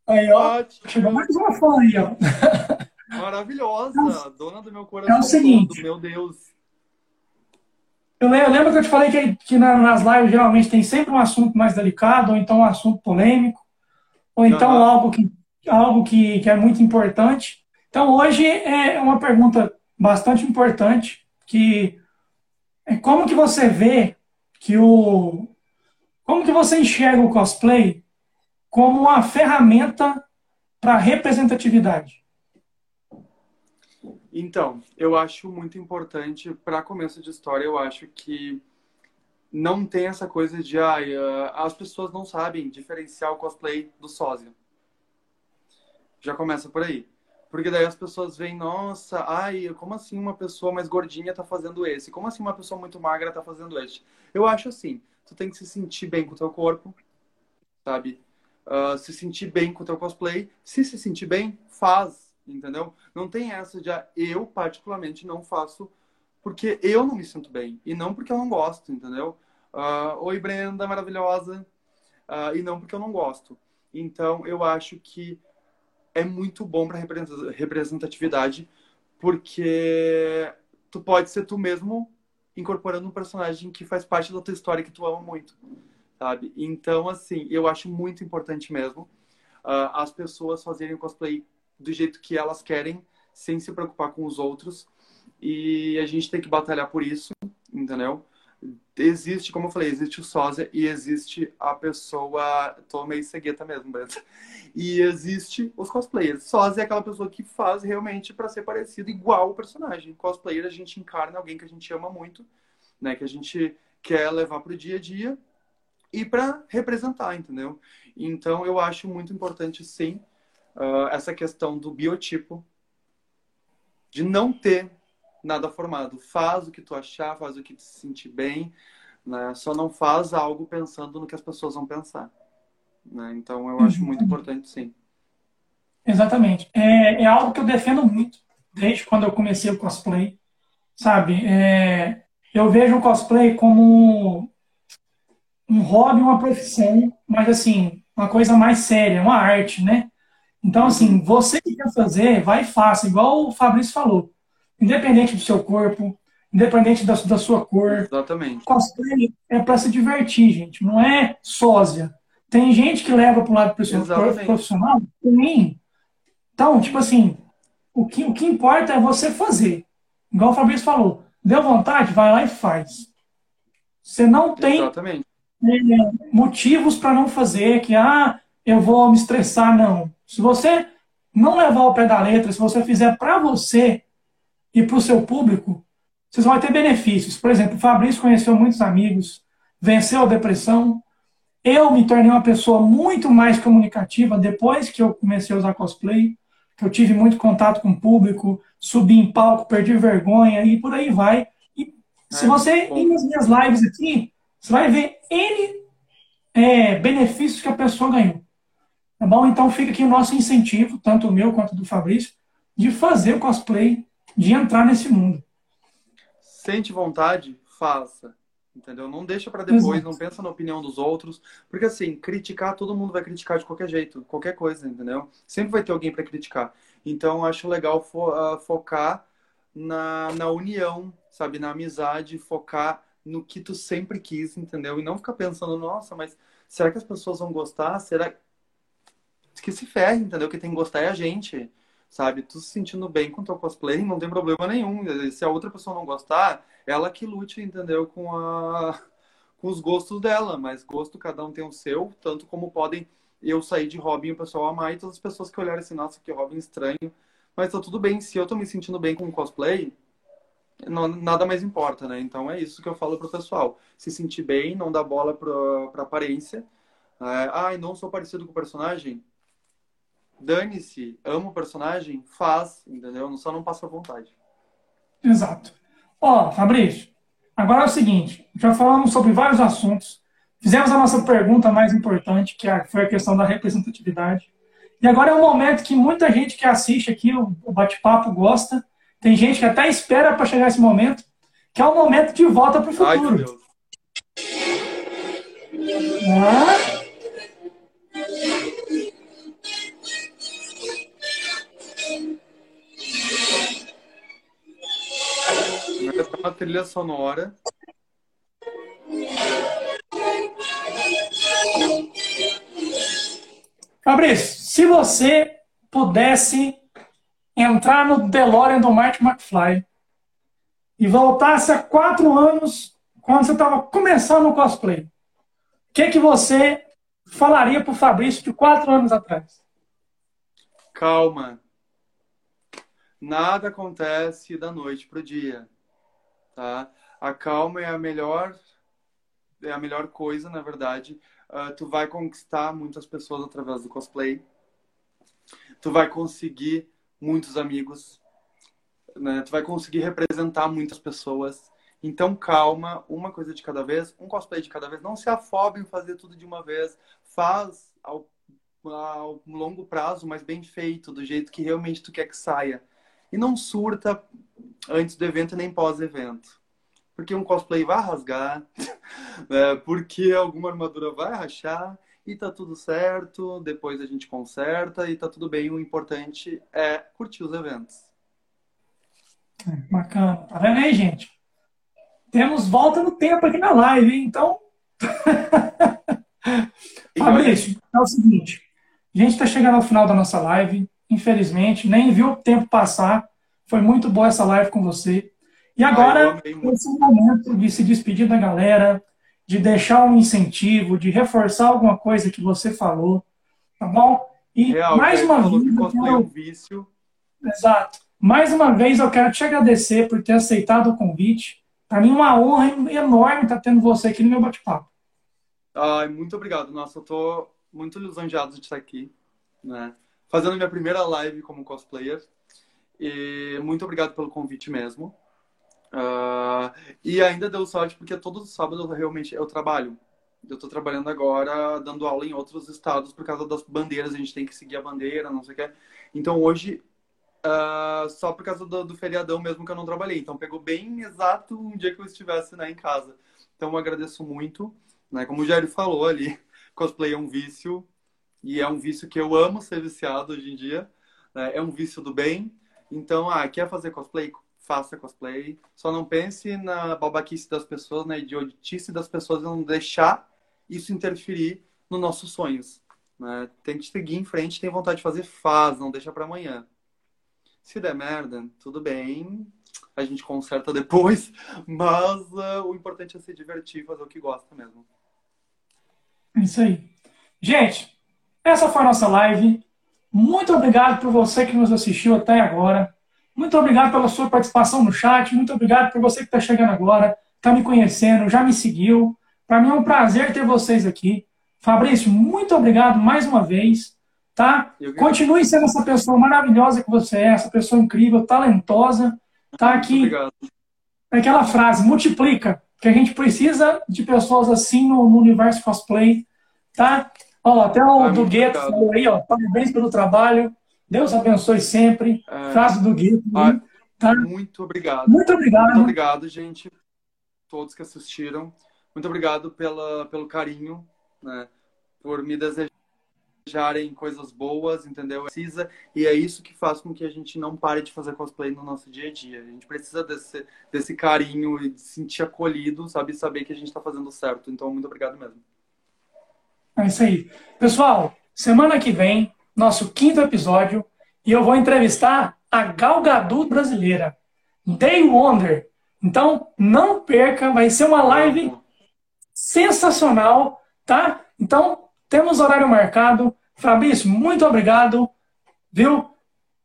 Aí, ó. Chegou mais uma fã aí, ó. Maravilhosa, dona do meu coração. É o seguinte. Meu Deus. Eu lembro que eu te falei que, que nas lives geralmente tem sempre um assunto mais delicado, ou então um assunto polêmico, ou então uhum. algo, que, algo que, que é muito importante. Então, hoje é uma pergunta bastante importante, que é como que você vê que o... Como que você enxerga o cosplay como uma ferramenta para representatividade? Então, eu acho muito importante, para começo de história, eu acho que não tem essa coisa de ah, as pessoas não sabem diferenciar o cosplay do sósia. Já começa por aí. Porque daí as pessoas veem, nossa, ai, como assim uma pessoa mais gordinha tá fazendo esse? Como assim uma pessoa muito magra tá fazendo este? Eu acho assim, tu tem que se sentir bem com o teu corpo, sabe? Uh, se sentir bem com o teu cosplay. Se se sentir bem, faz, entendeu? Não tem essa de, ah, eu particularmente não faço porque eu não me sinto bem. E não porque eu não gosto, entendeu? Uh, Oi, Brenda, maravilhosa. Uh, e não porque eu não gosto. Então, eu acho que é muito bom para representatividade, porque tu pode ser tu mesmo incorporando um personagem que faz parte da tua história que tu ama muito, sabe? Então, assim, eu acho muito importante mesmo uh, as pessoas fazerem o cosplay do jeito que elas querem, sem se preocupar com os outros. e a gente tem que batalhar por isso, entendeu? Existe, como eu falei, existe o sósia e existe a pessoa. Tô meio cegueta mesmo, Beto. E existe os cosplayers. Sósia é aquela pessoa que faz realmente para ser parecido igual o personagem. Cosplayer a gente encarna alguém que a gente ama muito, né? Que a gente quer levar pro dia a dia e para representar, entendeu? Então eu acho muito importante, sim, uh, essa questão do biotipo, de não ter nada formado. Faz o que tu achar, faz o que te sentir bem, né? Só não faz algo pensando no que as pessoas vão pensar. Né? Então eu acho muito importante, sim. Exatamente. É, é algo que eu defendo muito desde quando eu comecei o cosplay, sabe? É, eu vejo o cosplay como um hobby, uma profissão, mas assim, uma coisa mais séria, uma arte, né? Então, assim, você que quer fazer, vai e faça, igual o Fabrício falou. Independente do seu corpo, independente da, da sua cor. Exatamente. Cosplay é para se divertir, gente, não é sósia. Tem gente que leva para o lado profissional, tem. Então, tipo assim, o que, o que importa é você fazer. Igual o Fabrício falou, deu vontade, vai lá e faz. Você não tem Exatamente. É, motivos para não fazer, que ah, eu vou me estressar, não. Se você não levar o pé da letra, se você fizer para você e para o seu público, vocês vão ter benefícios. Por exemplo, o Fabrício conheceu muitos amigos, venceu a depressão. Eu me tornei uma pessoa muito mais comunicativa depois que eu comecei a usar cosplay, que eu tive muito contato com o público, subi em palco, perdi vergonha e por aí vai. E se é, você ir nas minhas lives aqui, você vai ver N é, benefícios que a pessoa ganhou. Tá bom? Então fica aqui o nosso incentivo, tanto o meu quanto do Fabrício, de fazer o cosplay, de entrar nesse mundo. Sente vontade, faça. Entendeu? Não deixa para depois, Exato. não pensa na opinião dos outros, porque assim, criticar todo mundo vai criticar de qualquer jeito, qualquer coisa, entendeu? Sempre vai ter alguém para criticar. Então acho legal fo uh, focar na, na união, sabe, na amizade, focar no que tu sempre quis, entendeu? E não ficar pensando, nossa, mas será que as pessoas vão gostar? Será que se ferre, entendeu? Que tem que gostar é a gente, sabe? Tu se sentindo bem com teu cosplay, não tem problema nenhum. Se a outra pessoa não gostar, ela que lute, entendeu? Com a com os gostos dela, mas gosto cada um tem o seu, tanto como podem eu sair de Robin e o pessoal amar e todas as pessoas que olharem assim, nossa, que Robin estranho. Mas tá tudo bem, se eu tô me sentindo bem com o cosplay, não, nada mais importa, né? Então é isso que eu falo pro pessoal. Se sentir bem, não dá bola pra, pra aparência. É, ai, não sou parecido com o personagem. Dane-se, amo o personagem, faz, entendeu? Só não passa vontade. Exato. Ó, Fabrício, agora é o seguinte: já falamos sobre vários assuntos, fizemos a nossa pergunta mais importante, que é foi a questão da representatividade. E agora é um momento que muita gente que assiste aqui o bate-papo gosta, tem gente que até espera para chegar esse momento, que é o momento de volta para o futuro. Ai, meu Deus. Ah. Trilha sonora. Fabrício, se você pudesse entrar no DeLorean do Martin McFly e voltasse há quatro anos, quando você estava começando o cosplay, o que, que você falaria para o Fabrício de quatro anos atrás? Calma. Nada acontece da noite para o dia. Tá? A calma é a melhor é a melhor coisa, na verdade. Uh, tu vai conquistar muitas pessoas através do cosplay. Tu vai conseguir muitos amigos, né? Tu vai conseguir representar muitas pessoas. Então, calma, uma coisa de cada vez, um cosplay de cada vez. Não se afobe em fazer tudo de uma vez. Faz ao, ao longo prazo, mas bem feito, do jeito que realmente tu quer que saia. E não surta antes do evento nem pós-evento. Porque um cosplay vai rasgar, né? porque alguma armadura vai rachar, e tá tudo certo, depois a gente conserta e tá tudo bem. O importante é curtir os eventos. É, bacana. Tá vendo aí, gente? Temos volta no tempo aqui na live, hein? Então. Fabrício, é o seguinte. A gente está chegando ao final da nossa live. Infelizmente, nem viu o tempo passar. Foi muito boa essa live com você. E agora, esse momento de se despedir da galera, de deixar um incentivo, de reforçar alguma coisa que você falou, tá bom? E Real, mais uma vez. Eu quero... um vício. Exato. Mais uma vez eu quero te agradecer por ter aceitado o convite. Para mim é uma honra enorme estar tendo você aqui no meu bate-papo. Ai, muito obrigado. Nossa, eu tô muito lisonjeado de estar aqui, né? Fazendo minha primeira live como cosplayer. E muito obrigado pelo convite mesmo. Uh, e ainda deu sorte porque todo sábado eu realmente eu trabalho. Eu estou trabalhando agora, dando aula em outros estados por causa das bandeiras. A gente tem que seguir a bandeira, não sei o que. Então hoje, uh, só por causa do, do, feriadão mesmo que eu não trabalhei. Então pegou bem exato um dia que eu estivesse né, em casa. Então eu agradeço muito. Né? Como o Jair falou ali, cosplay é um vício. E é um vício que eu amo ser viciado hoje em dia. Né? É um vício do bem. Então, ah, quer fazer cosplay? Faça cosplay. Só não pense na babaquice das pessoas, na idiotice das pessoas e não deixar isso interferir nos nossos sonhos. Né? Tem que seguir em frente, tem vontade de fazer, faz, não deixa para amanhã. Se der merda, tudo bem, a gente conserta depois, mas uh, o importante é se divertir, fazer o que gosta mesmo. É isso aí. Gente, essa foi a nossa live. Muito obrigado por você que nos assistiu até agora. Muito obrigado pela sua participação no chat. Muito obrigado por você que está chegando agora, está me conhecendo, já me seguiu. Para mim é um prazer ter vocês aqui. Fabrício, muito obrigado mais uma vez. Tá? Continue sendo essa pessoa maravilhosa que você é, essa pessoa incrível, talentosa. Tá aqui. Aquela frase, multiplica, que a gente precisa de pessoas assim no, no universo cosplay. Tá? Ó, até o ah, do Gueto falou aí, ó, parabéns pelo trabalho. Deus abençoe sempre. É... Frase do Gueto. Ah, tá? Muito obrigado. Muito obrigado. Muito obrigado, gente. Todos que assistiram. Muito obrigado pela, pelo carinho, né? Por me desejarem coisas boas, entendeu? Precisa, e é isso que faz com que a gente não pare de fazer cosplay no nosso dia a dia. A gente precisa desse, desse carinho e de se sentir acolhido, sabe? Saber que a gente está fazendo certo. Então, muito obrigado mesmo. É isso aí. Pessoal, semana que vem, nosso quinto episódio, e eu vou entrevistar a Gal Gadot brasileira, Day Wonder. Então, não perca, vai ser uma live sensacional, tá? Então, temos horário marcado. Fabrício, muito obrigado, viu?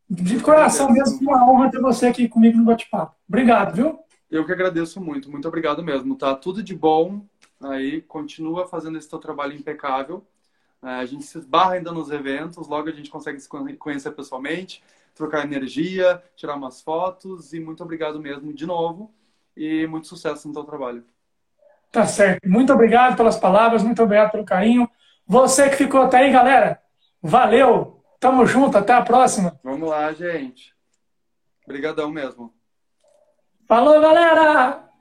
De coração mesmo, uma honra ter você aqui comigo no bate-papo. Obrigado, viu? Eu que agradeço muito, muito obrigado mesmo, tá? Tudo de bom aí continua fazendo esse teu trabalho impecável. É, a gente se esbarra ainda nos eventos, logo a gente consegue se conhecer pessoalmente, trocar energia, tirar umas fotos e muito obrigado mesmo de novo e muito sucesso no teu trabalho. Tá certo. Muito obrigado pelas palavras, muito obrigado pelo carinho. Você que ficou até aí, galera, valeu. Tamo junto, até a próxima. Vamos lá, gente. Obrigadão mesmo. Falou, galera!